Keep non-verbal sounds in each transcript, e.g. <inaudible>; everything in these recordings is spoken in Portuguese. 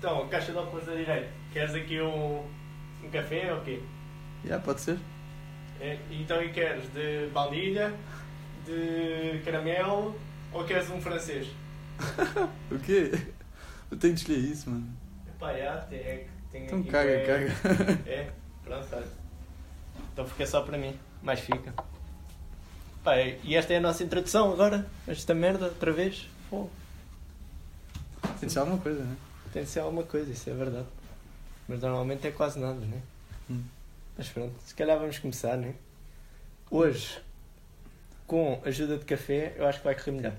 Então, caixa de óculos da direita. Queres aqui um, um café ou quê? Já, pode ser? É, então, e queres de baunilha, de caramelo ou queres um francês? <laughs> O quê? Eu tenho de escolher isso, mano. Epá, já, tem, é, tem Então aqui caga, bué- caga. É, pronto, olha. Então fica só para mim, mais fica. Pá, e esta é a nossa introdução agora? Esta merda, outra vez? Pô, Tem de alguma coisa, né? Tem de ser alguma coisa, isso é verdade. Mas normalmente é quase nada, né? Hum. Mas pronto, se calhar vamos começar, né? Hoje, com ajuda de café, eu acho que vai correr melhor.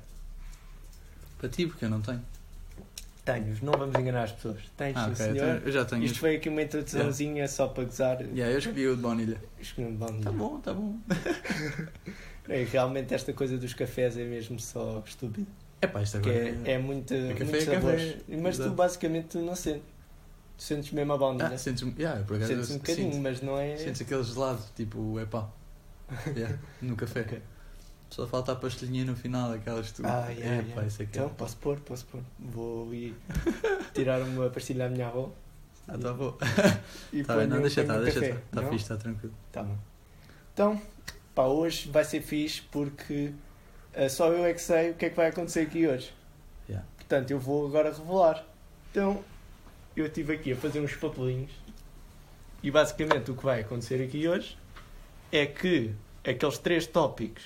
Para ti, porque eu não tenho. Tenho, não vamos enganar as pessoas. Tens, Ah, sim, ok. Eu, senhor. tenho- eu já tenho. Isto foi aqui uma introduçãozinha só para gozar. Yeah, eu escolhi o de baunilha. Escolhi um bando. Tá bom, tá bom. <laughs> É, realmente esta coisa dos cafés é mesmo só estúpida. É pá, isto Que agora. é, é muito, É café, muitos é café. sabores. Mas tu Exato. basicamente tu não sentes. Tu sentes mesmo a baunilha. Ah, sentes um. Yeah, por acaso. sentes um bocadinho, sinto. mas não é. Sentes aquele gelado, tipo, é pá. <laughs> Yeah, no café. Ok. Só falta a pastelhinha no final, aquelas que tu. Ah, yeah, é, yeah. pá, isso é que é. Então, posso pôr, posso pôr. Vou ir tirar uma pastilha à minha avó. Ah, tá bom. E <laughs> Tá bem, não, deixa estar, um deixa café. estar. Está fixe, está tranquilo. Tá bom. Então, pá, hoje vai ser fixe porque só eu é que sei o que é que vai acontecer aqui hoje. Yeah. Portanto, eu vou agora revelar. Então, eu estive aqui a fazer uns papelinhos e basicamente o que vai acontecer aqui hoje é que aqueles três tópicos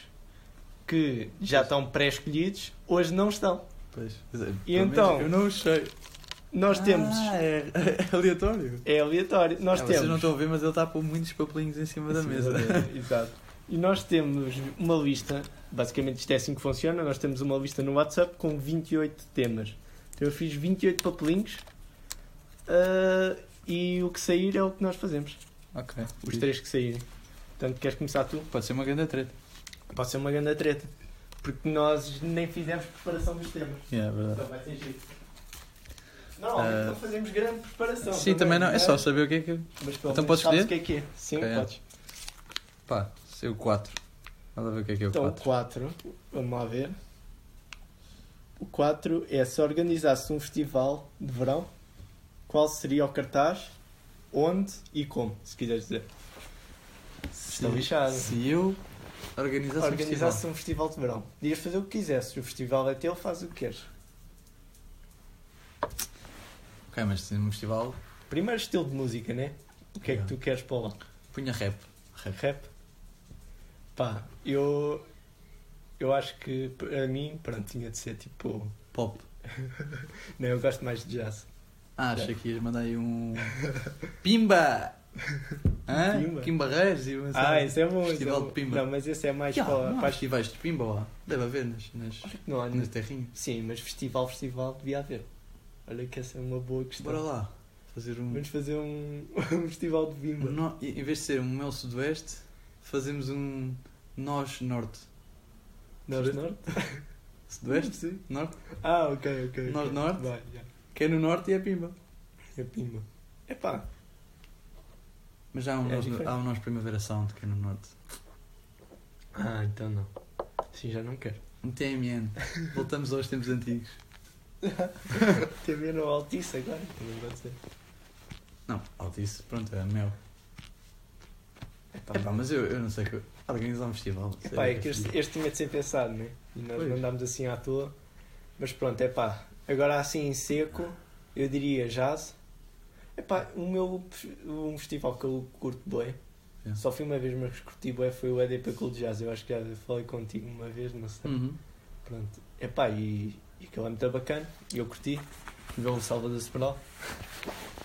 que já estão pré-escolhidos hoje não estão. Pois. E Pelo então? Eu não sei. Nós temos. Ah, é, é aleatório. É aleatório. Nós Ah, temos. Vocês não estão a ver, mas ele está a pôr muitos papelinhos em cima da Sim, mesa. Exato. E nós temos uma lista, basicamente isto é assim que funciona, nós temos uma lista no WhatsApp com 28 temas. Então eu fiz 28 papelinhos ah, e o que sair é o que nós fazemos. ok. Os três que saírem. Portanto, queres começar tu? Pode ser uma grande treta. Pode ser uma grande treta. Porque nós nem fizemos preparação dos temas. Yeah, é verdade. Então vai ser giro. Normalmente Ah, não fazemos grande preparação. Sim, também não. É só mas- saber o que é que. Mas Então podes escolher? o que é que é. Sim, Ok, é. podes. Pá, ser o 4. A ver o que é que é o Então, 4. o 4, vamos lá ver. O 4 é se organizasse um festival de verão, qual seria o cartaz, onde e como, se quiseres dizer. Está lixado. Se eu organizasse um Organizasse festival. um festival de verão. Podias fazer o que quisesse. O festival é teu, faz o que queres. Ok, mas se um festival, Primeiro estilo de música, né? O que é que tu queres para lá? punha rap. Rap. Rap? Pá, eu. Eu acho que para mim, pronto, tinha de ser tipo. Pop. <laughs> Não, eu gosto mais de jazz. Ah, achei que ias mandar aí um. Pimba! Hã? Pimba? Pimba e uma Ah, isso é bom. é Festival bom. de Pimba. Não, mas esse é mais Yeah, para, não para festivais de Pimba lá. Deve haver nas, nas, não há nas terrinhas. Sim, mas festival, festival devia haver. Olha que essa é uma boa questão. Bora lá. Fazer um. Vamos fazer um, <laughs> um festival de Bimba. um no- Em vez de ser um Mel Sudoeste, fazemos um Nós Norte. Norte <laughs> Norte? Sudoeste? Sim. Norte? Ah, ok, ok. Norte, ok. norte? Vai. Que é no Norte e é Pimba. É Pimba. Epá, Mas já há um, É nós, diferente. há um Nós Primavera Sound que é no Norte. Ah, então não. Sim, já não quero. Um TMN. Voltamos aos tempos antigos. <laughs> TV no Altice agora. Também pode ser. Não, Altice, pronto, é Mel. Epá, Epá, mas eu, eu não sei que. Organizar um festival. Epá, sério, é que este, este tinha de ser pensado, né? E nós Pois. mandámos assim à toa. Mas pronto, é pá. Agora assim em seco, eu diria jazz. Epá, o meu um festival que eu curto. É. Só fui uma vez, mas curti bué foi o EDP Cool Jazz. Eu acho que já falei contigo uma vez, não sei. Uhum. Pronto. Epá, e, e aquilo é muito bacana. E eu curti. Ver o Salvador Sobral.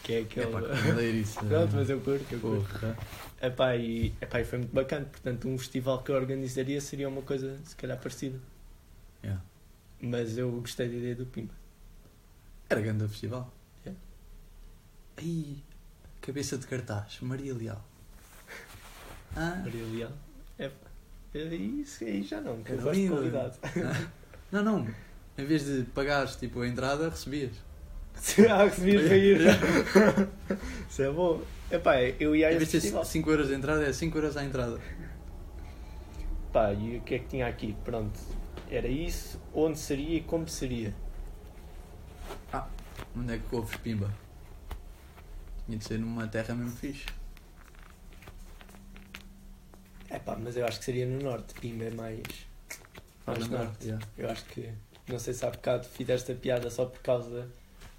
Que é aquele. Epá, que maneirice. <laughs> Pronto, mas eu curto, eu curto. Porra. Epá, e, epá, e foi muito bacana. Portanto, um festival que eu organizaria seria uma coisa, se calhar, parecida. Yeah. Mas eu gostei da ideia do Pimba. Era grande o festival. É. Ai, cabeça de cartaz, Maria Leal. Ah, Maria Leal. Epá, é isso aí já não, que eu gosto de qualidade. não, não. Em vez de pagares tipo a entrada, recebias. Ah, recebias para ir. Isso é bom. Epá, eu ia a esse festival. 5 euros de entrada, é 5 euros à entrada. Pá, e o que é que tinha aqui? Pronto. Era isso, onde seria e como seria. Onde é que ouves pimba? Tinha de ser numa terra mesmo fixe. É pá, mas eu acho que seria no norte. Pimba é mais. Faz mais lembrar, norte. yeah. Eu acho que. Não sei se há bocado fizeste a piada só por causa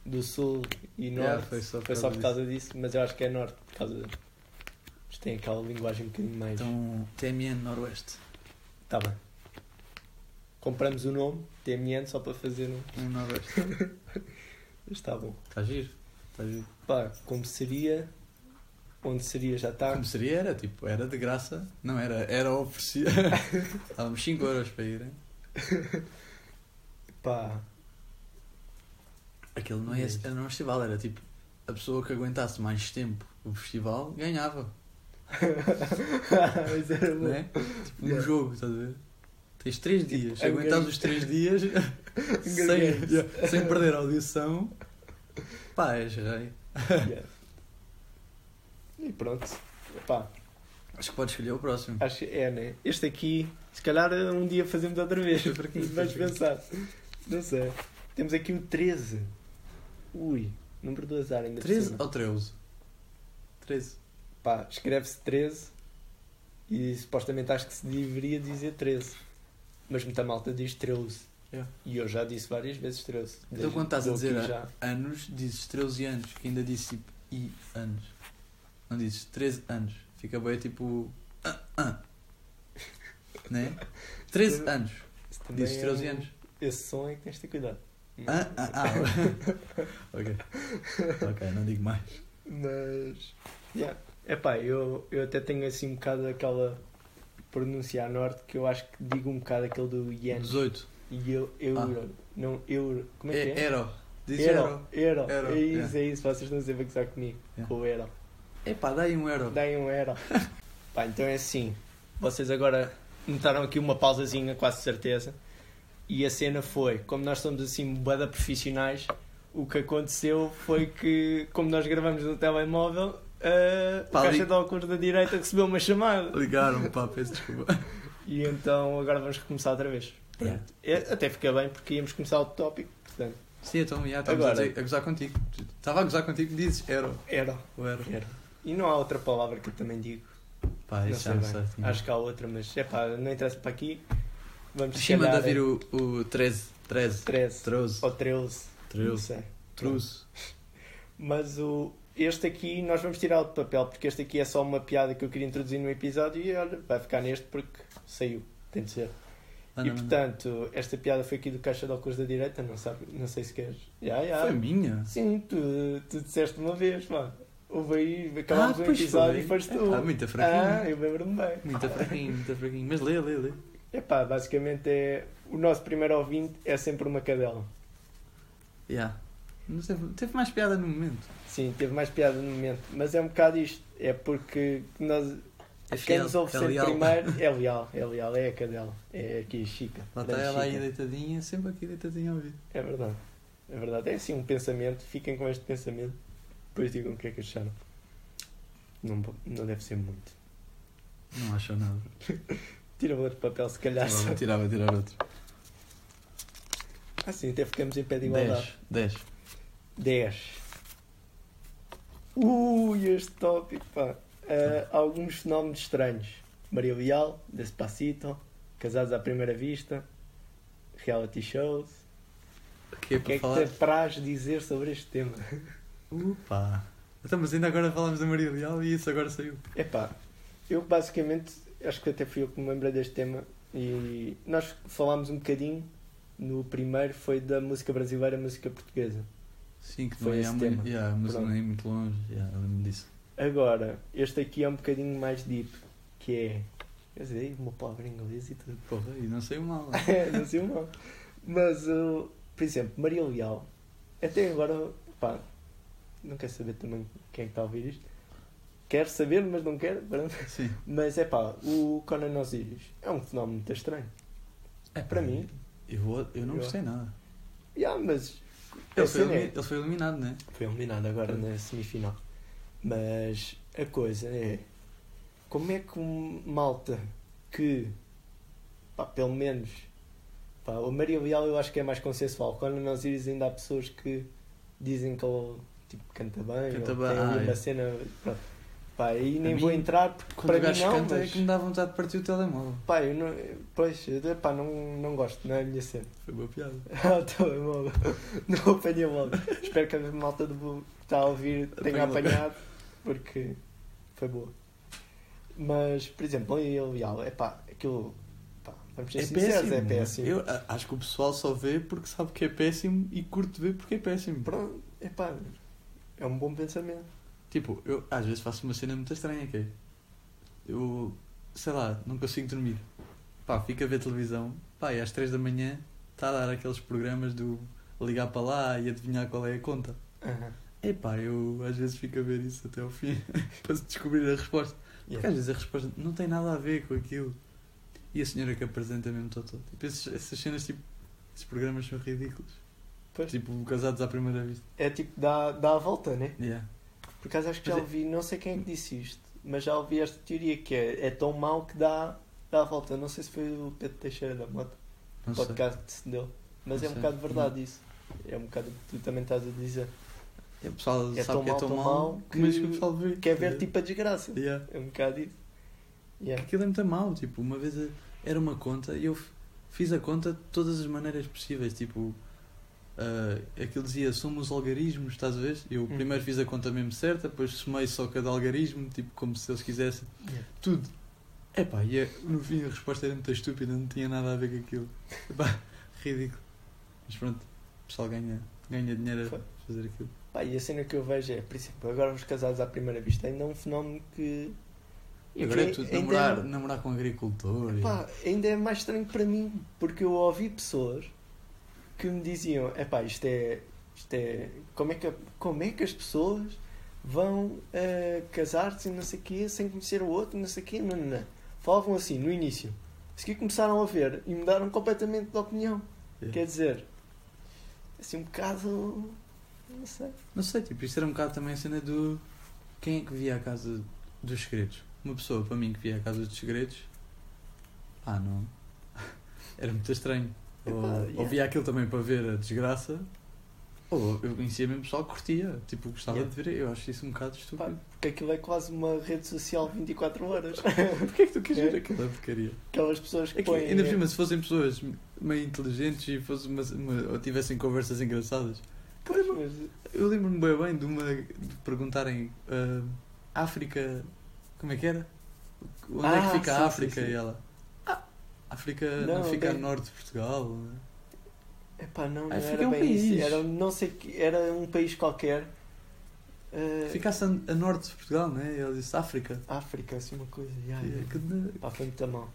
do sul e norte. Yeah, foi só por Foi só causa por causa disso, mas eu acho que é norte, por causa. Eles têm aquela linguagem um bocadinho mais. Então, TMN Noroeste. Tá bem. Compramos o nome, TMN, só para fazer um. Um Noroeste. <laughs> Está bom. Está giro. Está giro. Pá, como seria. Onde seria já está. Como seria? Era tipo, era de graça. Não, era, era oferecido. <laughs> Estávamos 5 euros para irem. Pá. Aquilo não, ia, era um festival, era tipo, a pessoa que aguentasse mais tempo o festival ganhava. <laughs> Mas era bom. É? Tipo, um Yeah. jogo, estás a ver? Tens 3 Tipo, dias. Se aguentares os 3 dias <laughs> sem, yeah, sem perder a audição, pá, és rei. Yeah. E pronto. Pá, Acho que podes escolher o próximo. acho que é, né? Este aqui, se calhar um dia fazemos outra vez. <laughs> Vamos para aqui. pensar. Não sei. Temos aqui o 13. Ui, número do azar ainda por 13 cima. ou 13? 13. Pá, escreve-se 13 e supostamente acho que se deveria dizer 13. Mas muita malta diz 13. Yeah. E eu já disse várias vezes 13. Então quando estás a dizer já. anos, dizes 13 anos, que ainda disse tipo I anos. Não dizes 13 anos. Fica bem tipo. Ah, ah. <laughs> Né? 13 anos. Dizes é 13 um- anos. Esse som é que tens de ter cuidado. Ah, ah, ah. <laughs> ok. Ok, não digo mais. Mas. Yeah. Epá, eu, eu até tenho assim um bocado aquela pronúncia a norte que eu acho que digo um bocado aquele do yen. 18. E eu, euro. Não, euro. Como é que É? Ero. Diz Euro. Euro. Euro. Euro, É isso, yeah. é isso. Vocês estão sempre a gozar comigo. Yeah. Com o euro. Epá, aí um Euro. Deem um euro. <laughs> Pá, então é assim. Vocês agora notaram aqui uma pausazinha, quase certeza. E a cena foi, como nós somos assim bada profissionais, o que aconteceu foi que, como nós gravamos no telemóvel, a Pá, caixa li- de óculos da direita recebeu uma chamada. Ligaram, pá, peço desculpa. <laughs> E então agora vamos recomeçar outra vez. Yeah. É, Até fica bem porque íamos começar o tópico. Portanto, Sim, então, já, estamos Agora- a, dizer, a gozar contigo. Estava a gozar contigo, dizes Euro. euro. O Euro. euro. E não há outra palavra que eu também digo. Pá, Não isso sei já não bem. sei. Acho que há outra, mas é pá, não interessa para aqui. Vamos manda calhar, vir o, o 13. 13. 13 13. ou 13. Não 13. sei. Truce. Mas o, este aqui nós vamos tirar de papel porque este aqui é só uma piada que eu queria introduzir no episódio e olha, vai ficar neste porque saiu. Tem de ser. Manda, e portanto, esta piada foi aqui do Caixa de Óculos da Direita, não, sabe, não sei se queres. Já, já. Foi minha? Sim, tu, tu disseste uma vez, pá. Houve aí, acabámos Ah, o episódio foi. e foste tu. Ah, muito fraquinho. Ah, eu lembro-me bem. Muito fraquinho, muito fraquinho. Mas lê, lê, lê. Epá, basicamente é. O nosso primeiro ouvinte é sempre uma cadela. Yeah. Mas teve, teve mais piada no momento. Sim, teve mais piada no momento. Mas é um bocado isto. É porque nós. É Quem fiel, nos ouve é sempre primeiro <laughs> é leal, é leal, é a cadela. É aqui a Chica. Lá está ela aí deitadinha, sempre aqui deitadinha a ouvir. É verdade. É verdade. É assim um pensamento. Fiquem com este pensamento. Depois digam o que é que acharam. Não, não deve ser muito. Não achou nada. <laughs> Tira outro papel, se calhar. Vou tirar, vou tirar outro. Assim, até ficamos em pé de igualdade. 10. 10. 10. Ui, este tópico, pá. Ah, alguns fenómenos estranhos. Maria Leal, Despacito, Casados à Primeira Vista, reality shows. O que é que é que te apraz dizer sobre este tema? Upa! Então, mas ainda agora falamos da Maria Leal e isso agora saiu. Epá, eu basicamente, acho que até fui eu que me lembrei deste tema e nós falámos um bocadinho no primeiro, foi da música brasileira, música portuguesa. Sim, que Foi é esse muito, tema. yeah, mas Pronto. não é muito longe. Yeah, lembro disso. Agora, este aqui é um bocadinho mais deep, que é. Quer dizer, uma palavra em inglês e tudo. Porra, e não sei o mal. <laughs> não sei o mal. Mas, uh, por exemplo, Maria Leal, até agora, pá, não quero saber também quem é que está a ouvir isto. Quero saber, mas não. Sim. Mas é pá, o Conan Osiris é um fenómeno muito estranho. É Para mim, Eu, vou, eu não Eu- gostei nada. yeah, mas Ele a foi, é- ele foi eliminado, não é? foi eliminado agora na semifinal. Mas a coisa é como é que um malta que pá, pelo menos pá, o Maria Leal eu acho que é mais consensual. Quando nós Osiris ainda há pessoas que dizem que ele tipo, canta bem, Canta ou bem, tem ah, uma é. cena. Pronto. Pá, aí nem vou entrar porque para mim não, canta é mas que me dá vontade de partir o telemóvel. pá, eu não, pois, eu, pá, não, não gosto, não é a minha cena. <laughs> Foi boa piada. <laughs> Ah, o telemóvel. Não apanhei logo. Espero que a malta do que está a ouvir tenha apanhado, porque foi boa. Mas, por exemplo, em Leal, é pá, aquilo. Vamos ser É sinceros, péssimo. é péssimo. Eu acho que o pessoal só vê porque sabe que é péssimo e curte ver porque é péssimo. Pronto, é pá, é um bom pensamento. Tipo, eu às vezes faço uma cena muito estranha que é. Eu, sei lá, não consigo dormir. Pá, fico a ver televisão. Pá, e às 3 da manhã está a dar aqueles programas do ligar para lá e adivinhar qual é a conta. Aham. Epá, eu às vezes fico a ver isso até ao fim <laughs> para descobrir a resposta. Porque Yeah. às vezes a resposta não tem nada a ver com aquilo. E a senhora que apresenta mesmo todo. Tipo, esses, essas cenas, tipo, esses programas são ridículos. Pois. Tipo, casados à primeira vista. É tipo, dá, dá a volta, né? Yeah. Por acaso acho que já é- ouvi, não sei quem é que disse isto, mas já ouvi esta teoria que é, é tão mau que dá, dá a volta. Não sei se foi o Pedro Teixeira da Mota, Não o sei. podcast que se deu. Mas Não é um sei. bocado verdade isso. É um bocado o que tu também estás a dizer. É, o pessoal É sabe tão que é mau, tão tão mau que- mas que o pessoal vê. Quer ver Yeah. tipo a desgraça. Yeah. É um bocado isso. Yeah. Aquilo é muito mau. Tipo, uma vez era uma conta e eu fiz a conta de todas as maneiras possíveis. Tipo, ah, aquilo dizia somos algarismos, estás a ver? Eu Hum. primeiro fiz a conta mesmo certa, depois somei só cada algarismo, tipo, como se eles quisessem. Yeah. Tudo. Epá, e é- no fim a resposta era muito estúpida, não tinha nada a ver com aquilo. Epá, <laughs> ridículo. Mas pronto, o pessoal ganha, ganha dinheiro Foi. a fazer aquilo. Pá, e a cena que eu vejo é, por exemplo, agora os casados à primeira vista ainda é um fenómeno que. E agora é tudo ainda namorar, é- namorar com agricultor. e- Pá, ainda é mais estranho para mim, porque eu ouvi pessoas que me diziam, epá, isto é. Isto é. Como é que, como é que as pessoas vão eh, casar-se não sei o quê, sem conhecer o outro, não sei o quê, não, não, não. Falavam assim no início. A seguir começaram a ver e mudaram completamente de opinião. Yeah. Quer dizer, assim um bocado. Não sei. Não sei, tipo, isto era um bocado também a cena do. Quem é que via a casa dos segredos? Uma pessoa, para mim, que via a casa dos segredos. Ah, não. <laughs> Era muito estranho. Ou, via aquilo também para ver a desgraça. Ou eu conhecia mesmo pessoal que curtia. Tipo, gostava Yeah. de ver. Eu acho isso um bocado Pá, estúpido. porque aquilo é quase uma rede social 24 horas. <laughs> Porquê é que tu queres É. ver aquela porcaria? Aquelas pessoas que É que, põem. ainda por cima, se fossem pessoas meio inteligentes e fosse uma, uma- ou tivessem conversas engraçadas. Pois, mas- Eu lembro-me bem bem de uma de perguntarem ah, África, como é que era? Onde é Ah, que fica sim, a África? sim, sim. E ela, ah, África Não, não, fica bem- a norte de Portugal. Epá, não, não era um bem país. isso. Era, não sei era um país qualquer. Eh, Ficasse a, a norte de Portugal, não é? E ela disse África. África, assim uma coisa. Yeah, yeah. é que- Pá, foi muito mal.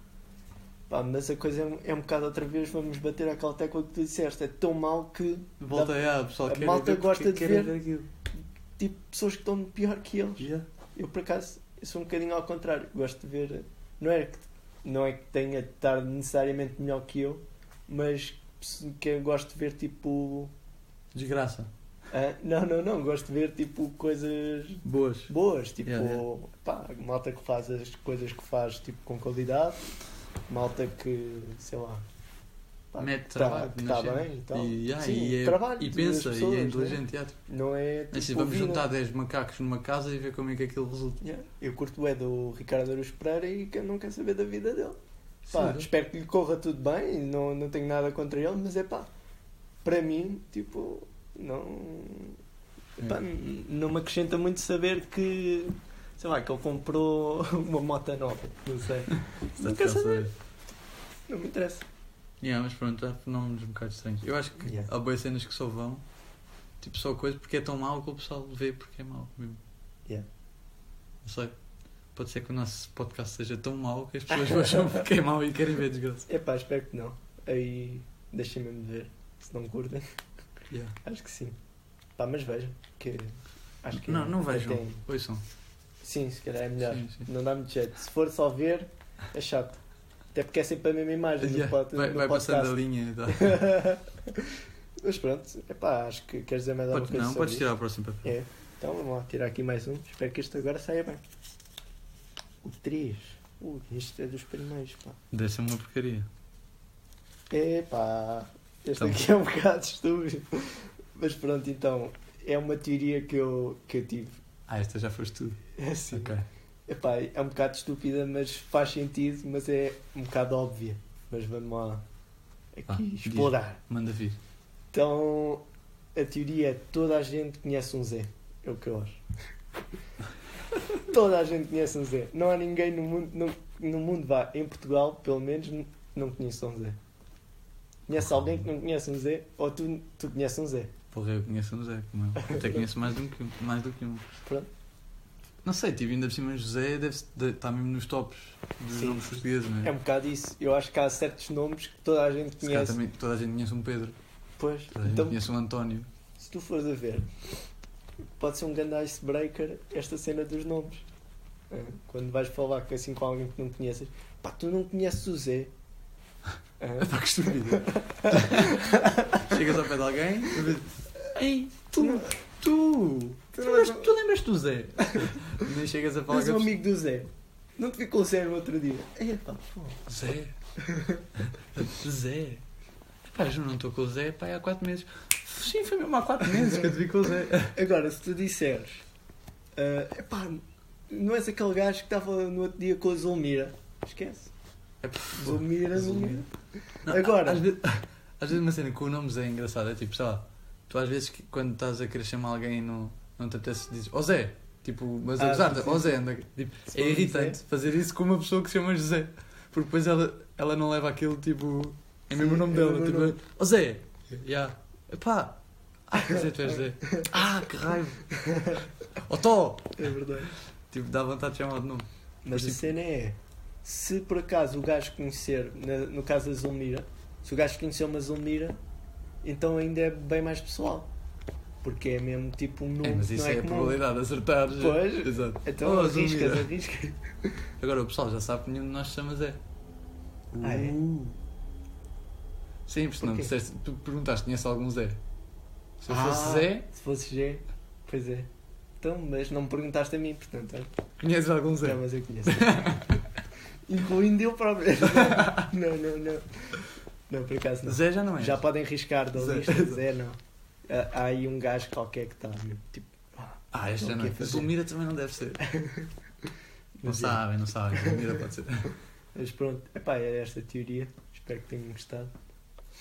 Pá, mas a coisa é, um- é um bocado outra vez, vamos bater aquela tecla que tu disseste. É tão mal que, Volta aí, ah, pessoal a malta ver gosta de ver. aquilo. tipo, pessoas que estão pior que eles. Yeah. Eu, por acaso, eu sou um bocadinho ao contrário. Gosto de ver. Não é que, não é que tenha de estar necessariamente melhor que eu, mas que eu gosto de ver, tipo. Desgraça. ah, não, não, não. Gosto de ver, tipo, coisas Boas. boas, tipo, Yeah, yeah. pá, malta que faz as coisas que faz tipo com qualidade, malta que, sei lá, Mete trabalho. na tá cena. bem e tal. E, yeah, Sim, e, é- trabalho e pensa, pessoas, e é né? inteligente. tipo, Não é É tipo, assim, vamos juntar não. 10 macacos numa casa e ver como é que aquilo resulta. Yeah. Eu curto é do Ricardo Aruz Pereira e que não quero saber da vida dele. Pá, Sim, espero que lhe corra tudo bem, não, não tenho nada contra ele, mas é pá, para mim, tipo, não. Pá, É. não me acrescenta muito saber que. Sei lá, que ele comprou <laughs> uma moto nova. Não sei. <laughs> Não quero saber. Não me interessa. Yeah, mas pronto, há fenómenos um bocado estranhos. Eu acho que Yeah. há boas cenas que só vão, tipo, só coisa porque é tão mau que o pessoal vê porque é mau mesmo. Yeah. Não sei. Pode ser que o nosso podcast seja tão mau que as pessoas vejam porque <laughs> é mau e querem ver desgraça. Epá, espero que não. Aí deixem mesmo de ver. Se não curtem, Yeah. <laughs> acho que sim. Pá, mas vejam. Que acho que Não, não até vejam. tem- Ouçam. Sim, se calhar é melhor. Sim, sim. Não dá muito jeito. Se for só ver, é chato. Até porque é sempre a mesma imagem Yeah, no, pod, Vai, no vai passando a linha e tal. <laughs> Mas pronto, epá, acho que queres dizer mais alguma Pode, coisa não, podes isto? tirar o próximo papel. É. Então vamos lá tirar aqui mais um. Espero que este agora saia bem. O 3. Ui, este é dos primeiros, pá. Deve ser uma porcaria. Epá, este Então. aqui é um <laughs> bocado estúpido. Mas pronto, então. é uma teoria que eu, que eu tive. Ah, esta já foste tu. É assim. Ok. Epá, é um bocado estúpida, mas faz sentido, mas é um bocado óbvia. Mas vamos lá aqui Ah, diz. explorar. Manda vir. Então, a teoria é toda a gente conhece um Zé. É o que eu acho. <laughs> toda a gente conhece um Zé. Não há ninguém no mundo, no, no mundo vá, em Portugal, pelo menos, não conheça um Zé. Conhece alguém que não conhece um Zé? Ou tu, tu conheces um Zé? Porra, eu conheço um José, como eu. Até conheço mais do que um. Mais do que um. Pronto. Não sei, tipo, ainda por cima José deve estar mesmo nos tops dos Sim. nomes portugueses, não é? É um bocado isso. Eu acho que há certos nomes que toda a gente conhece. também toda a gente conhece um Pedro, Pois, toda a gente então, conhece um António. se tu fores a ver, pode ser um grande icebreaker esta cena dos nomes. Ah, Quando vais falar assim com alguém que não conheces, pá, tu não conheces o Zé. Ah, <laughs> Pá, que estúpido. <laughs> Chegas ao pé de alguém e Ei, tu, tu, tu, lembras- tu lembras do Zé? <laughs> Nem chegas a falar és um com amigo do Zé. Não te ficou Zé no outro dia. Pá, pô. Zé. <laughs> Zé. Pá, eu não estou com o Zé pá, há 4 meses. Sim, foi mesmo há 4 <laughs> meses que eu te vi com o Zé. Agora, se tu disseres, ah, epá, não és aquele gajo que estava no outro dia com a Zulmira, esquece. É, Zulmira, Zulmira. Não, Agora. Às vezes, às vezes uma cena com o nome Zé é engraçada. É tipo, sei lá, tu às vezes quando estás a querer chamar alguém e não, não te apetece, dizes, ó Zé. Tipo, mas Ah, sim, ó sim. Zé, anda. Tipo, é irritante fazer isso com uma pessoa que se chama José. Porque depois ela, ela não leva aquilo, tipo, é mesmo o nome é dela. Tipo, ó Zé. Ya. Epá. Ah, que Zé, tu és Zé. <laughs> Ah, que raiva. Ó Tó. É verdade. Tipo, dá vontade de chamar de nome. Mas a Tipo- cena é, se por acaso o gajo conhecer, no caso da Zulmira, se o gajo conhecer uma Zulmira, então ainda é bem mais pessoal. Porque é mesmo tipo um nome É, mas isso não é, é, a probabilidade de acertar. Pois. Exato. Então Oh, arriscas, arriscas. Agora o pessoal já sabe que nenhum de nós se chama Zé. Ah, é? Uh. Sim, porque Porquê? disseste, tu perguntaste, conhece algum Zé? Se eu Ah, fosse Zé, Se fosse G, pois é. Então, mas não me perguntaste a mim, portanto, olha. conheces algum Zé? Não, mas eu conheço. <laughs> Incluindo eu próprio. <laughs> Não, não, não. Não, por acaso não. Zé já não é. Já podem riscar da Zé. lista, Zé não. Ah, Há aí um gajo qualquer que está tipo. Ah, este já O não que é. Zulmira também não deve ser. <laughs> Não Mas é. sabem, não sabem. Zulmira pode ser. <laughs> Mas pronto, epá, é esta a teoria. Espero que tenham gostado.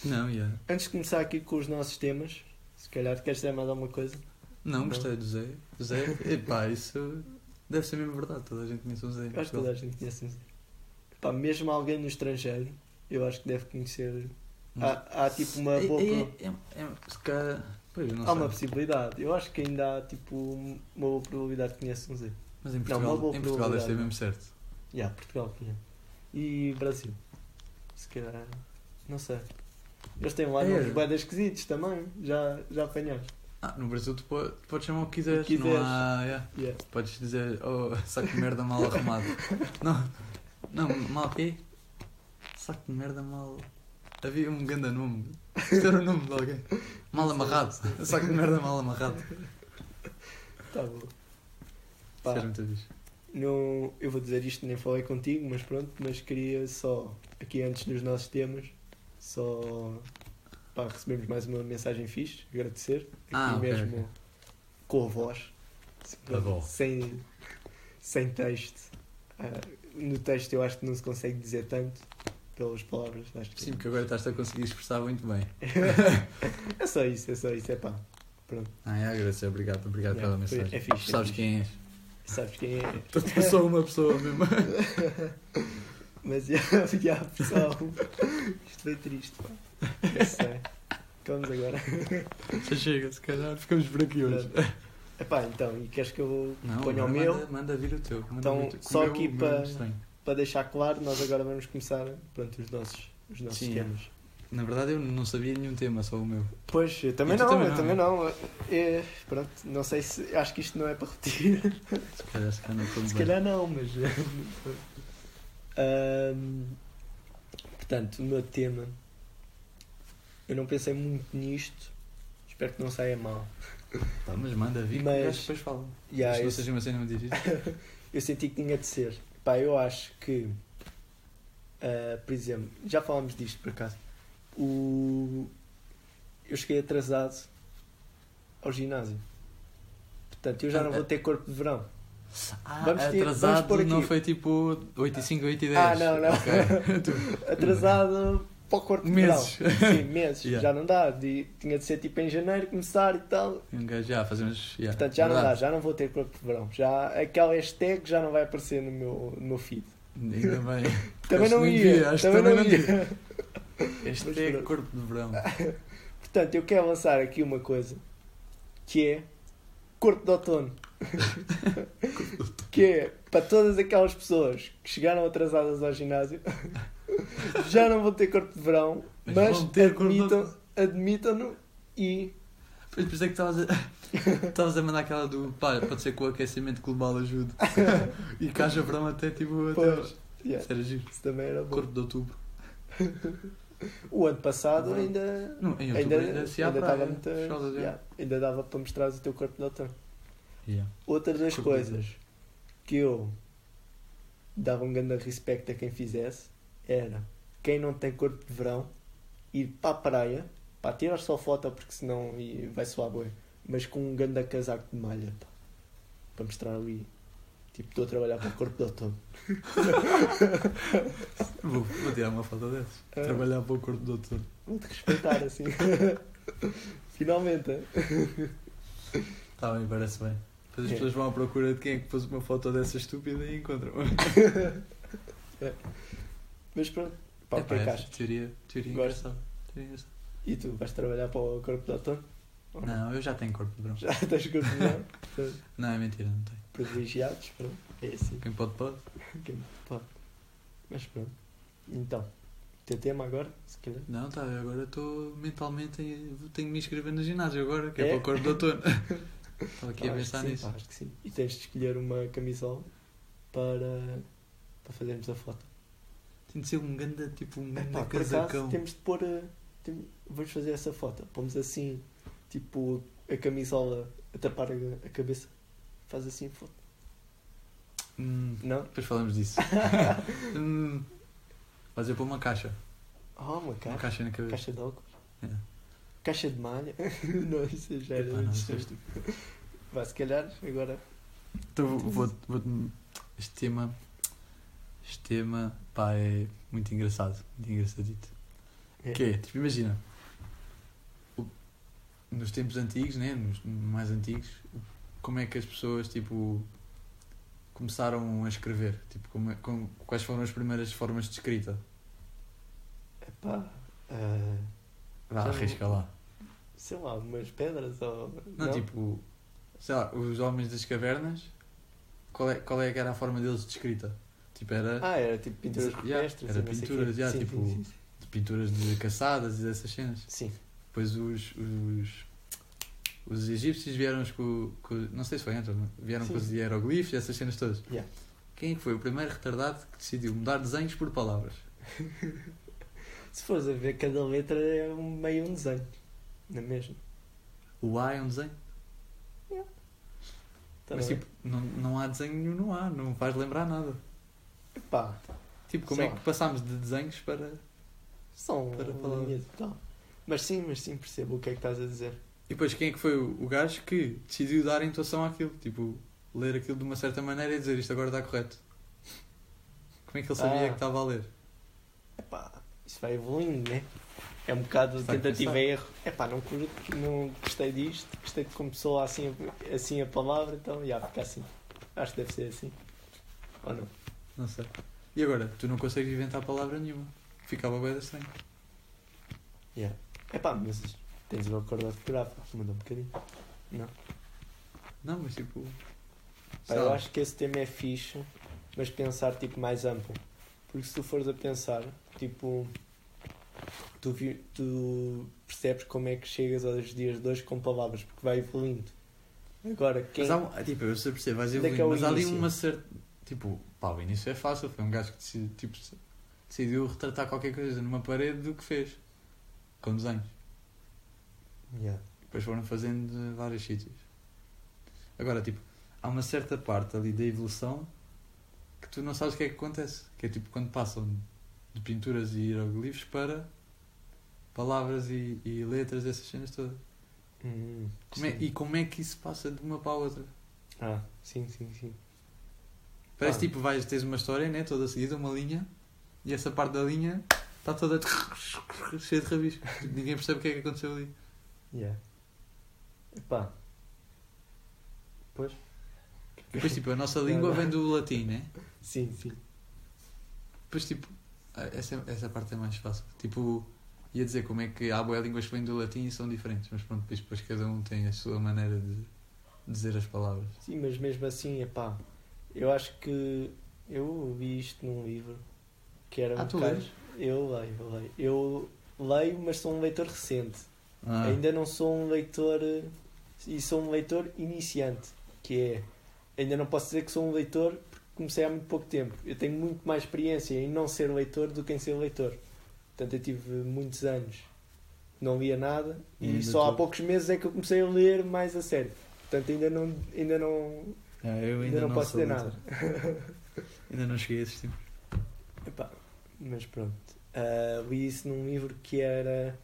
Não, yeah. Antes de começar aqui com os nossos temas, se calhar queres dizer mais alguma coisa? Não, gostei do Zé. Zé, epá, isso deve ser mesmo verdade. Toda a gente conhece um Zé. acho que toda a gente conhece um Zé. Epá, mesmo alguém no estrangeiro, eu acho que deve conhecer. Há, há tipo uma É- boa. é- é- é- se calhar- Pois, não Há sei. uma possibilidade. Eu acho que ainda há tipo uma boa probabilidade de conhecer um Zé. Mas em Não, Portugal, boa em Portugal deve ser mesmo certo. Já, Portugal conhece. E Brasil. Se calhar. Não sei. Eles têm lá É. nomes boedas esquisitos também. Já, já apanhaste. Ah, no Brasil tu po- podes chamar o que quiseres. O que quiseres. Não há, yeah. Yeah. Podes dizer, oh, saco de merda mal arrumado. <laughs> não, não, mal quê? Saco de merda mal. Havia um grande nome. Isto era o nome de alguém. Mal amarrado. Saco de merda mal amarrado. Tá bom. Isso Pá, era muito fixe. não, eu vou dizer isto, nem falei contigo, mas pronto, mas queria só, aqui antes dos nossos temas, só pá, recebemos mais uma mensagem fixe, agradecer, aqui Ah, ok, mesmo ok. com a voz, A voz. sem, sem texto. Ah, no texto eu acho que não se consegue dizer tanto pelas palavras, acho que Sim, porque agora estás a conseguir expressar muito bem. <laughs> é só isso, é só isso, é pá, pronto, Ah, é, agradecer, obrigado, obrigado Yeah, pela foi- mensagem. é fixe, é Sabes fixe. quem és. sabes quem é? <laughs> Estou só uma pessoa mesmo. <laughs> Mas já, já pessoal, isto foi triste, pá. Eu sei. Vamos agora. Já chega, se calhar ficamos por aqui hoje. Epá, então, e queres que eu Não, ponha o meu? Manda, manda vir o teu. manda Então, vir o teu. só O meu- aqui para- é. Para deixar claro, nós agora vamos começar pronto, os nossos, os nossos Sim, temas. Na verdade eu não sabia nenhum tema, só o meu. Pois, eu também não, também eu não, também é? não. É, pronto, não sei se. Acho que isto não é para repetir. Se calhar, se calhar não Se calhar não, mas. Ahm, portanto, o meu tema. Eu não pensei muito nisto. Espero que não saia mal. Pá, mas manda vir Mas- depois fala. Yeah, Isto não seja uma cena muito difícil. <laughs> eu senti que tinha de ser. Pá, eu acho que. ah, por exemplo, já falámos disto por acaso. O, eu cheguei atrasado ao ginásio. Portanto, eu já não vou ter corpo de verão. Ah, Vamos ter- vamos atrasado aqui. não foi tipo 8 e 5, 8 e 10. Ah, não, não. Ok. Tu- <laughs> <laughs> Atrasado para o corpo de Meses. verão. Sim, <laughs> meses. Yeah. Já não dá. De- tinha de ser tipo em janeiro começar e tal. Um já fazemos. Yeah, Portanto, já não dá. verdade. Já não vou ter corpo de verão. Já, aquela hashtag já não vai aparecer no meu, no feed. Ainda bem. <laughs> Também não ia. acho também também não não ia. <laughs> Este é corpo de verão. Portanto, eu quero lançar aqui uma coisa que é corpo de outono. que é para todas aquelas pessoas que chegaram atrasadas ao ginásio, <laughs> já não vão ter corpo de verão, Mas mas, de admitam, admitam-no e Pois pensei que estavas a, <laughs> estavas a mandar aquela do pá, pode ser que o aquecimento global ajude. <laughs> e que haja verão até tipo até Pois. hoje. yeah, Isso era giro. isso também era bom. Corpo de outubro. O ano passado Verão. ainda Não, em outubro ainda, ainda, ainda praia, dava muita, já. yeah, ainda dava para mostrar o teu corpo de outono. Yeah. Outras das Corpo coisas que eu dava um grande respeito a quem fizesse era quem não tem corpo de verão ir para a praia, para tirar só foto porque senão vai soar boi, mas com um grande casaco de malha pá, para mostrar ali. Tipo, estou a trabalhar para o corpo de outono. <laughs> Vou, vou tirar uma foto dessas. Ah. Trabalhar para o corpo do outro. Vou-te respeitar assim. <laughs> Finalmente. Está bem, parece bem. Depois as É. pessoas vão à procura de quem é que pôs uma foto dessa estúpida e encontram. <laughs> Mas pronto, pá, que é que Epá, achas? Teoria, teoria Gosto. Teoria engraçada. E tu vais trabalhar para o corpo de? Ou Não, eu já tenho corpo de verão. <laughs> Já tens corpo de verão? <laughs> Não, é mentira, não tenho. privilegiados, pronto. É assim. Quem pode, pode. <laughs> Quem pode. Mas pronto. Então, teu tema agora, se calhar. Não, tá, eu agora estou mentalmente. Tenho que me inscrever no ginásio agora, que é, É? para o corpo de outono. Estava aqui a pensar sim, nisso. pá, acho que sim. E tens de escolher uma camisola para, para fazermos a foto. Tem de ser um ganda, tipo um ganda pá, por acaso, casacão. temos de pôr. eh, tem- vamos fazer essa foto. Pomos assim, tipo, a camisola a tapar a, a cabeça. Faz assim foto. Hum, Não? depois falamos disso. <laughs> hum, fazer para uma caixa. Oh, uma Uma caixa. caixa na cabeça. Caixa de óculos. É. Caixa de malha. <laughs> não, isso já era Epá, não, muito isso é. Vá, se calhar, agora. Então vou, vou, este tema. Este tema, pá, é muito engraçado. Muito engraçadito. É. Que é, tipo, imagina. o- nos tempos antigos, né? Nos mais antigos, como é que as pessoas, tipo. Começaram a escrever? Tipo, como é- com- quais foram as primeiras formas de escrita? Epá, ah, Vá, arrisca lá. sei lá, umas pedras ou. Não, tipo, sei lá, os homens das cavernas, qual é, qual é que era a forma deles de escrita? Tipo, era Ah, era tipo pinturas Yeah, rupestres. era e não sei pinturas, yeah, Sim, tipo- sim, sim, de pinturas de caçadas e dessas cenas. sim. Depois os, os, os egípcios vieram com, com. Não sei se foi antes, vieram com os hieroglifos e essas cenas todas. Yeah. Quem é que foi o primeiro retardado que decidiu mudar desenhos por palavras? <laughs> Se fores a ver, cada letra é um, meio um desenho. Não é mesmo? O A é um desenho. Tá Mas bem. tipo, não, não há desenho nenhum no A, não faz lembrar nada. Epá, Tipo, como Sei é lá. que passámos de desenhos para. são Para falar. linhas e tal. Mas sim, mas sim, percebo o que é que estás a dizer. E depois quem é que foi o, o gajo que decidiu dar intuação àquilo? Tipo, ler aquilo de uma certa maneira e dizer isto agora está correto. Como é que ele sabia Ah. que estava a ler? Epá, isso vai evoluindo, né? É um bocado de Está a tentativa começar. e erro. Epá, não, curto, não gostei disto, gostei de como soa assim, a- assim a palavra, então já fica assim. Acho que deve ser assim. Ou não? Não sei. E agora? Tu não consegues inventar palavra nenhuma. Ficava bem estranho. Yeah. Epá, mas tens o acorde ortográfico, muda um bocadinho. Não? Não, mas tipo. Pá, eu acho que esse tema é fixe, mas pensar tipo mais amplo. Porque se tu fores a pensar, tipo, tu, vi- tu percebes como é que chegas aos dias de hoje com palavras, porque vai evoluindo. Agora, quem. Mas há tipo, eu sei perceber, vais é evoluindo, é mas há ali uma certa. Tipo, pá, o início é fácil. Foi um gajo que decidi, tipo, decidiu retratar qualquer coisa numa parede do que fez. Com desenhos. Yeah. Depois foram fazendo de vários sítios. Agora, tipo, há uma certa parte ali da evolução que tu não sabes o que é que acontece. Que é tipo quando passam de pinturas e hieroglifos para palavras e, e letras, essas cenas todas. Hum, Como é- e como é que isso passa de uma para a outra? Ah, sim, sim, sim. Parece Ah. tipo, vais, tens uma história, né? Toda seguida, uma linha, e essa parte da linha está toda <laughs> cheia de rabiscos. Tipo, Ninguém percebe o que é que aconteceu ali. Yeah. Epá. Pois. Depois, tipo, a nossa língua vem do latim, né? Sim, sim. Depois, tipo, essa, essa parte é mais fácil. Tipo, ia dizer como é que há boas línguas que vêm do latim e são diferentes, mas pronto, depois, depois cada um tem a sua maneira de dizer as palavras. Sim, mas mesmo assim, epá, eu acho que eu vi isto num livro que era Ah, um tu bocado- lês? Eu leio, eu leio. Eu leio, mas sou um leitor recente. Ah, Ainda não sou um leitor e sou um leitor iniciante, que é ainda não posso dizer que sou um leitor porque comecei há muito pouco tempo. Eu tenho muito mais experiência em não ser leitor do que em ser leitor. Portanto, eu tive muitos anos que não lia nada E e só há tô- poucos meses é que eu comecei a ler mais a sério. Portanto, ainda não, ainda não, Ah, eu ainda não, posso sou dizer nada. <laughs> Ainda não cheguei a esses tempos. Epá, mas pronto. Ah, li isso num livro que era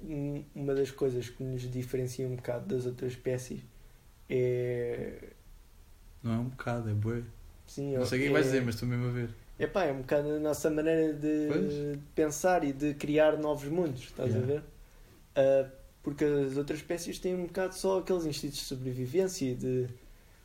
um- uma das coisas que nos diferencia um bocado das outras espécies é. Não é um bocado, é boi. Sim, Não sei o é que vais dizer, mas estou mesmo a ver. Epá, é um bocado a nossa maneira de, Pois. pensar e de criar novos mundos, estás Yeah. a ver? Ah, porque as outras espécies têm um bocado só aqueles instintos de sobrevivência e de.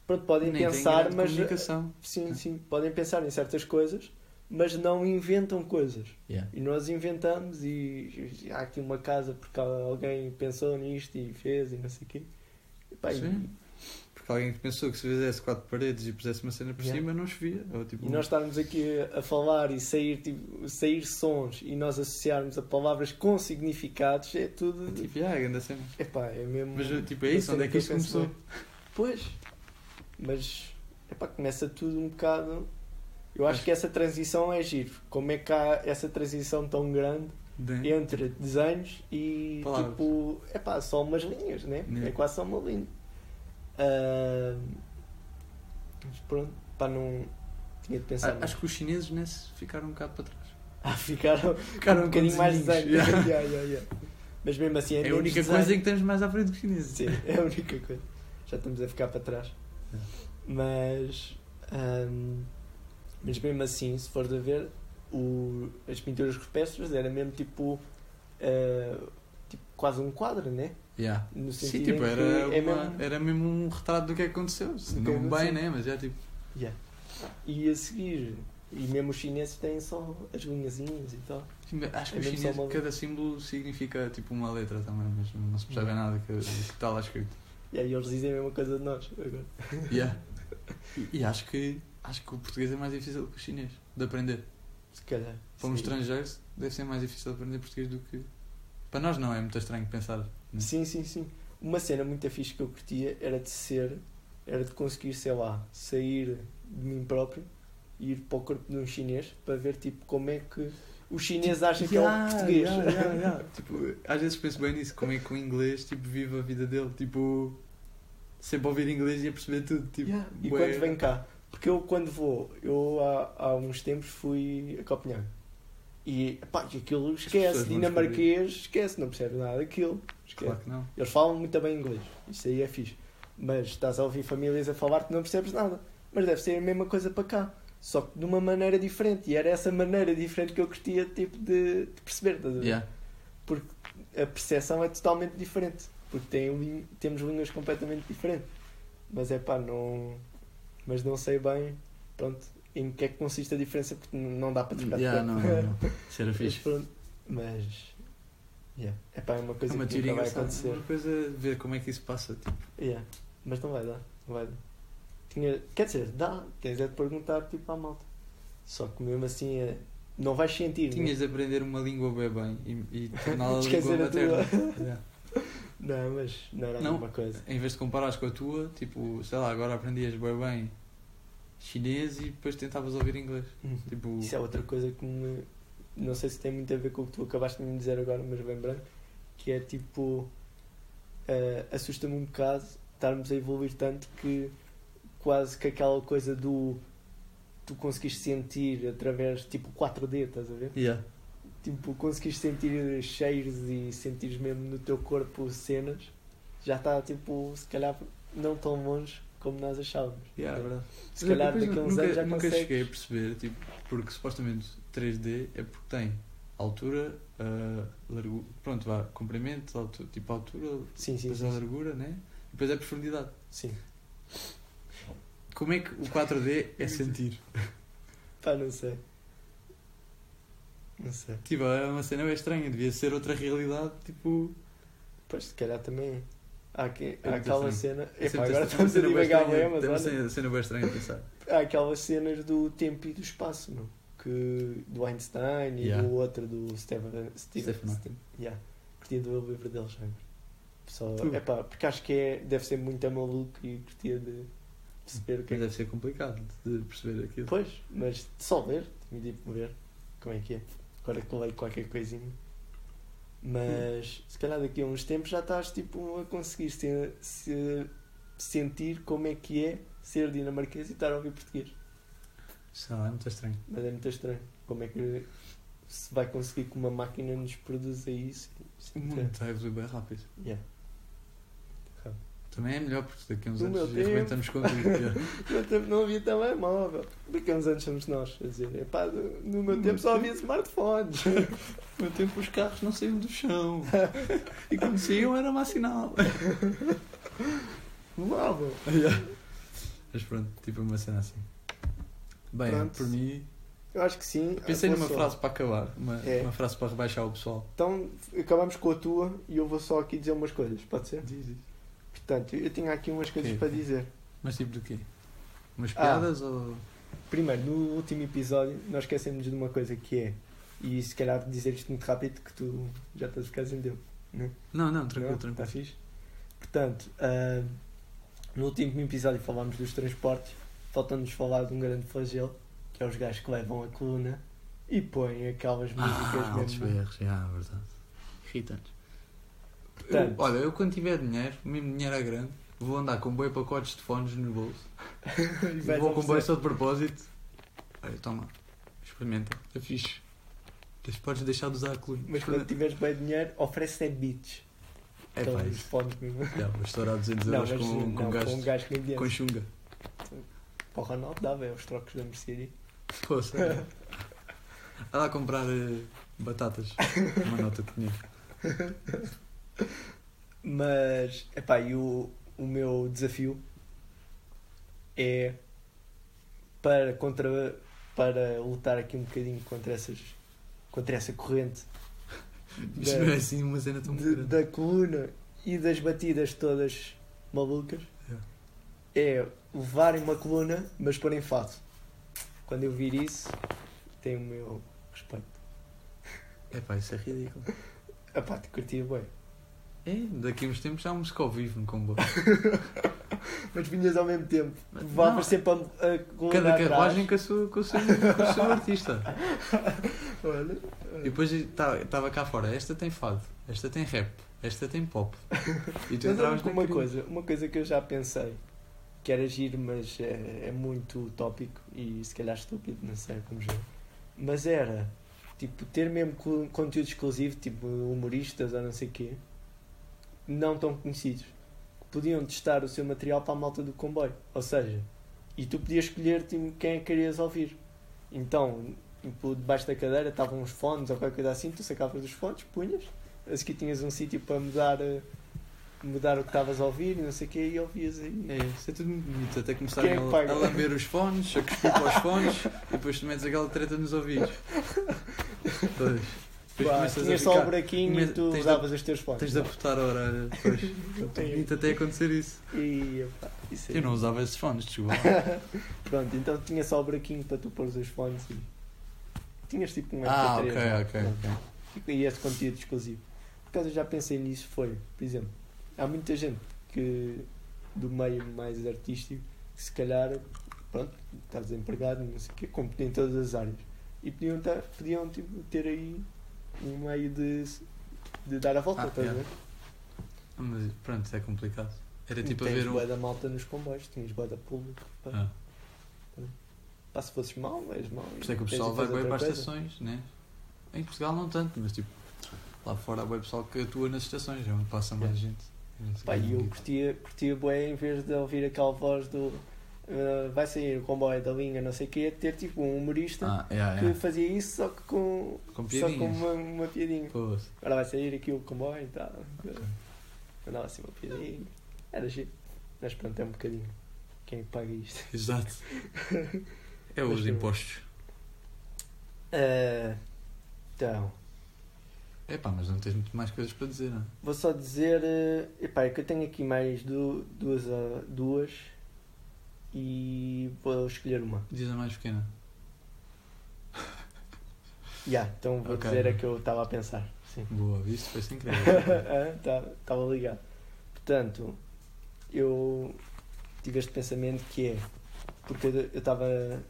Pronto, podem Nem pensar, mas. comunicação. Sim, sim, podem pensar em certas coisas, mas não inventam coisas. Yeah. E nós inventamos e, e há aqui uma casa porque alguém pensou nisto e fez e não sei o quê. E, pá, e- Sim. Porque alguém que pensou que se fizesse quatro paredes e pusesse uma cena por Yeah. cima, não chovia. Ou, tipo, e nós estarmos aqui a falar e sair, tipo, sair sons e nós associarmos a palavras com significados é tudo. é tipo, ah, grande cena. Epá, é mesmo. Mas tipo, é isso, onde é que isto penso começou? bem. Pois, mas epá, começa tudo um bocado. Eu acho Acho- que essa transição é giro. Como é que há essa transição tão grande De- entre desenhos e Palavras. tipo, é pá, só umas linhas, né? Yeah. É quase só uma linha. Mas pronto, pá, não tinha de pensar. Ah. Acho que os chineses nesse ficaram um bocado para trás. Ah, ficaram, <laughs> Ficaram um bocadinho mais desenhos. Yeah. <laughs> Yeah, yeah, yeah. Mas mesmo assim é, É a única desenho. coisa que estamos mais à frente dos chineses. Sim, é a única coisa. Já estamos a ficar para trás. Mas, ahm, mas mesmo assim, se fores a ver, o, as pinturas rupestres era mesmo tipo, ah, tipo quase um quadro, né? Yeah. No Sim, tipo, era, é uma- mesmo- era mesmo um retrato do que aconteceu. Se que não bem, né? Mas já tipo. Yeah. E a seguir, e mesmo os chineses têm só as linhazinhas e tal. Sim, Acho que É os chineses, uma- cada símbolo significa tipo uma letra também, mas não se percebe Yeah. nada que, está lá escrito. E aí eles dizem a mesma coisa de nós agora. <laughs> Yeah. E, e acho que acho que o português é mais difícil que o chinês de aprender. Se calhar. Para um estrangeiro deve ser mais difícil de aprender português do que. Para nós não, é muito estranho pensar. né? Sim, sim, sim. Uma cena muito fixe que eu curtia era de ser, era de conseguir, sei lá, sair de mim próprio e ir para o corpo de um chinês para ver tipo como é que os chineses acham que é o português. yeah, yeah, yeah. <laughs> Tipo, às vezes penso bem nisso, como é que o inglês tipo, vive a vida dele. Tipo, sempre a ouvir inglês e a perceber tudo. Tipo, Yeah. E quando vem cá, porque eu quando vou, eu há, há uns tempos fui a Copenhague e pá, e aquilo esquece, dinamarquês, esquece, não percebe nada daquilo. Esquece. Claro que não. Eles falam muito bem inglês, isso aí é fixe. Mas estás a ouvir famílias a falar que não percebes nada. Mas deve ser a mesma coisa para cá, só que de uma maneira diferente. E era essa maneira diferente que eu curtia tipo, de, de perceber. estás a ver? Yeah. Porque a percepção é totalmente diferente. Porque tem, temos línguas completamente diferentes. Mas é pá, não. Mas não sei bem, pronto, em que é que consiste a diferença, porque não dá para trocar Yeah, de não, não, não. <laughs> Isso era fixe. mas. Yeah. É pá, é uma É coisa uma que nunca vai acontecer. Uma coisa ver como é que isso passa. Tipo, Yeah. Mas não vai dar, não vai dar. Tinha, quer dizer, dá, tens é de perguntar tipo à malta. Só que mesmo assim é, não vais sentir. tinhas de aprender uma língua bem bem e, e torná-la <laughs> língua a tua. materna. <laughs> Yeah. Né? Não, mas não era a Não. mesma coisa. Em vez de comparares com a tua, tipo, sei lá, agora aprendias bem bem chinês e depois tentavas ouvir inglês. Tipo, Isso é outra coisa que me. Não sei se tem muito a ver com o que tu acabaste de me dizer agora, mas bem branco. Que é tipo. eh, Assusta-me um bocado estarmos a evoluir tanto que quase que aquela coisa do. Tu conseguiste sentir através tipo 4D, estás a ver? yeah. tipo, conseguires sentir cheiros e sentires mesmo no teu corpo cenas, já está, tipo, se calhar não tão longe como nós achávamos. Yeah, é verdade. Se Mas calhar daqui a uns anos já nunca consegues. cheguei a perceber, tipo, porque supostamente 3D é porque tem altura, ah, largura, pronto, vá, comprimento, altura, tipo altura, Sim, sim, depois sim, a sim. largura, né? E depois é profundidade. Sim. Como é que o 4D é sentir? <laughs> Pá, não sei. Não sei. Tipo, é uma cena bem estranha, devia ser outra realidade, tipo. Pois, se calhar também. Há, aqui, É há aquela cena. é Epá, agora estamos a divagar bem, mas tem uma olha. cena, bem estranha a pensar. Há aquelas cenas do tempo e do espaço, não? Que, do Einstein e Yeah. do outro, do Stephen. Stephen, Stephen. Stephen yeah. Curtia do livro dele já. Só, Tu? epá, porque acho que é, deve ser muito maluco e curtia de perceber o que é Mas deve ser complicado de perceber aquilo. Pois, mas só ler, tinha de ir ver como é que é. Agora que leio qualquer coisinha. Mas se calhar daqui a uns tempos já estás tipo a conseguir se, se- sentir como é que é ser dinamarquês e estar a ouvir português. Lá, é muito estranho. Mas é muito estranho. Como é que se vai conseguir que uma máquina nos produza isso? Isso é muito- evoluir bem rápido. Yeah. Também é melhor porque daqui a uns No anos meu tempo. arrebentamos com tudo. <laughs> No meu tempo não havia telemóvel. Daqui a uns anos somos nós a dizer, epá, no meu tempo só havia smartphones. No meu tempo os carros não saíam do chão. <laughs> E quando saíam era má sinal. Voavam. Mas pronto, tipo uma cena assim. Bem, Pronto. por mim, Eu acho que sim. pensei Eu numa só- frase para acabar. Uma, É. uma frase para rebaixar o pessoal. Então acabamos com a tua e eu vou só aqui dizer umas coisas, pode ser? Diz, diz. Portanto, eu tinha aqui umas coisas Ok. para dizer. Mas tipo de quê? Umas Ah. piadas ou. Primeiro, no último episódio, nós esquecemos de uma coisa que é, e se calhar dizer isto muito rápido, que tu já estás a ficar sem tempo. Não, não, Não? tranquilo, Está tranquilo. fixe? Portanto, ah, no último episódio falámos dos transportes, faltando-nos falar de um grande flagelo, que é os gajos que levam a coluna e põem aquelas músicas Ah, altos mesmo. já, é verdade. Irritantes. Portanto- olha, eu quando tiver dinheiro, mesmo dinheiro é grande, vou andar com boi pacotes de fones no bolso. <laughs> E vou com boi só de propósito. Olha, toma, experimenta, é fixe. Podes deixar de usar a coluna. Mas quando tiveres bem dinheiro, oferece 7 bits. É pá, Aqueles isso. fones mesmo. Já, vou estourar 200 Não, euros mas com, não, com com um gajo que. Com chunga. Para o Ronaldo dava, é os trocos da Mercearia. Poxa. Vai lá comprar eh, batatas. <laughs> Uma nota de dinheiro. Mas, epá, e o, o meu desafio é para, contra, para lutar aqui um bocadinho contra, essas, contra essa corrente da- não é assim uma cena tão de- da coluna e das batidas todas malucas é levarem uma coluna, mas porem fado. Quando eu vir isso, tem o meu respeito. É pá, isso é ridículo. Epá, te curtia bem. É, daqui a uns tempos já um música ao vivo no comboio. <laughs> Mas vinhas ao mesmo tempo. Levavas sempre a, a coluna Cada carruagem com, a sua, com, o seu, com o seu <laughs> artista. Olha, E depois estava cá fora, esta tem fado, esta tem rap, esta tem pop. E tu entravas olha com uma querida. coisa, uma coisa que eu já pensei, que era giro, mas é, é muito utópico e se calhar estúpido, não sei, vamos ver. Mas era, tipo, ter mesmo co- conteúdo exclusivo, tipo humoristas ou não sei o quê, não tão conhecidos, que podiam testar o seu material para a malta do comboio. Ou seja, e tu podias escolher tipo, quem é que querias ouvir. Então, tipo, debaixo da cadeira estavam uns fones ou qualquer coisa assim, tu sacavas os fones, punhas, a seguir tinhas um sítio para mudar, eh, mudar o que estavas a ouvir e não sei o quê e ouvias aí. É, isso é tudo muito bonito, até começarem é que a, a lamber os fones, a cuspir para os fones, e depois tu metes aquela treta nos ouvidos. <laughs> Pois. Depois Pá, começas a tinhas só o buraquinho e tu usavas os teus fones. Tens de apertar a orelha, pois. <laughs> É bonito até acontecer isso. E, epá, isso. Eu não usava esses fones, desculpa. <laughs> Pronto, então tinha só o buraquinho para tu pôr os fones e tinhas tipo um Ah, MP3, ok, não é? ok, Pronto. ok. E esse conteúdo exclusivo. Por causa eu já pensei nisso foi, por exemplo, há muita gente que do meio mais artístico que se calhar pronto, está desempregado, não sei o quê, como em todas as áreas. E podiam, ter, podiam tipo, ter aí um meio de, de dar a volta, Ah, estás a ver? Mas pronto, é complicado. Era tipo a ver um. da malta nos comboios, tinhas bué da público. Pá. Ah, Pá, se fosses mau, és mau. por isso é que o pessoal vai bem para as estações, né? Em Portugal não tanto, mas tipo, lá fora há bem pessoal que atua nas estações, é onde passa mais Yeah. gente. Pá, e eu curtia, curtia bué em vez de ouvir aquela voz do uh, vai sair o comboio da linha, não sei o quê, ter tipo um humorista Ah, yeah, que yeah. fazia isso só que com, Com só com uma, uma piadinha. Agora vai sair aqui o comboio e tal. Mandava assim uma piadinha. Era giro. Mas pronto, é um bocadinho. Quem é que paga isto? Exato. <laughs> É Mas os foi- impostos. Uh, então, Epá, mas não tens muito mais coisas para dizer, não é? vou só dizer. Uh, epá, é que eu tenho aqui mais du duas, uh, duas e vou escolher uma. Diz a mais pequena. Já, então vou Ok. dizer a que eu estava a pensar. Sim. Boa, viste? Foi sem querer. Estava <laughs> tá, ligado. Portanto, eu tive este pensamento que é porque eu estava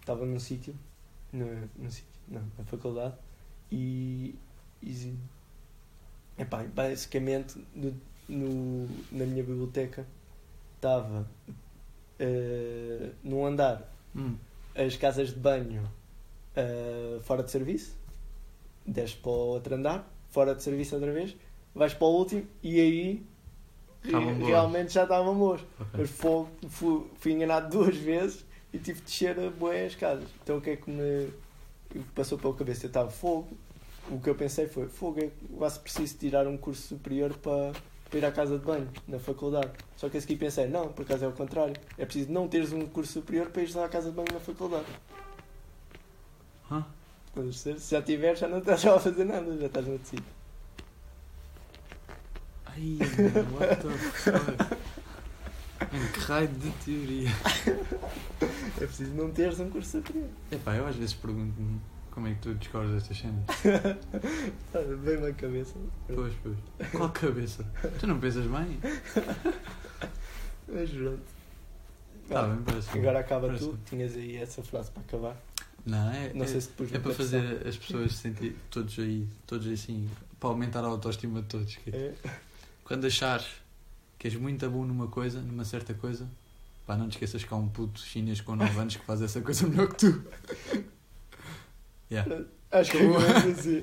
estava num sítio no, num sítio, não, na faculdade e, e epá, basicamente no, no, na minha biblioteca estava eh, num andar Hum. as casas de banho ah, fora de serviço, desces para o outro andar, fora de serviço outra vez, vais para o último e aí re- realmente já estavam boas. Ok. Mas fogo, fui, fui enganado duas vezes e tive de descer a boas casas. Então o que é que me passou pela cabeça? Eu estava fogo. O que eu pensei foi, fogo, é quase preciso tirar um curso superior para, para ir à casa de banho, na faculdade. Só que a seguir pensei, não, por acaso é o contrário. É preciso não teres um curso superior para ires à casa de banho na faculdade. Hã? Perceber? Se já tiveres, já não estás a fazer nada, já estás no tecido. Ai, mano, what the fuck? <laughs> Que raio de teoria. <laughs> É preciso não teres um curso superior. Epá, eu às vezes pergunto-me como é que tu descobres estas cenas. <laughs> Vem-me à cabeça. Pois, pois. Qual cabeça? Tu não pensas bem? <laughs> Mas pronto. Tá bem, parece. Agora acaba Parece tu. bem. Tinhas aí essa frase para acabar. Não, é, Não é, sei se depois é para fazer as pessoas se sentir todos aí, todos assim, para aumentar a autoestima de todos. que É. Quando achares que és muito bom numa coisa, numa certa coisa, pá, não te esqueças que há um puto chinês com 9 anos que faz essa coisa melhor que tu. <laughs> Yeah. Acho que é <laughs> assim.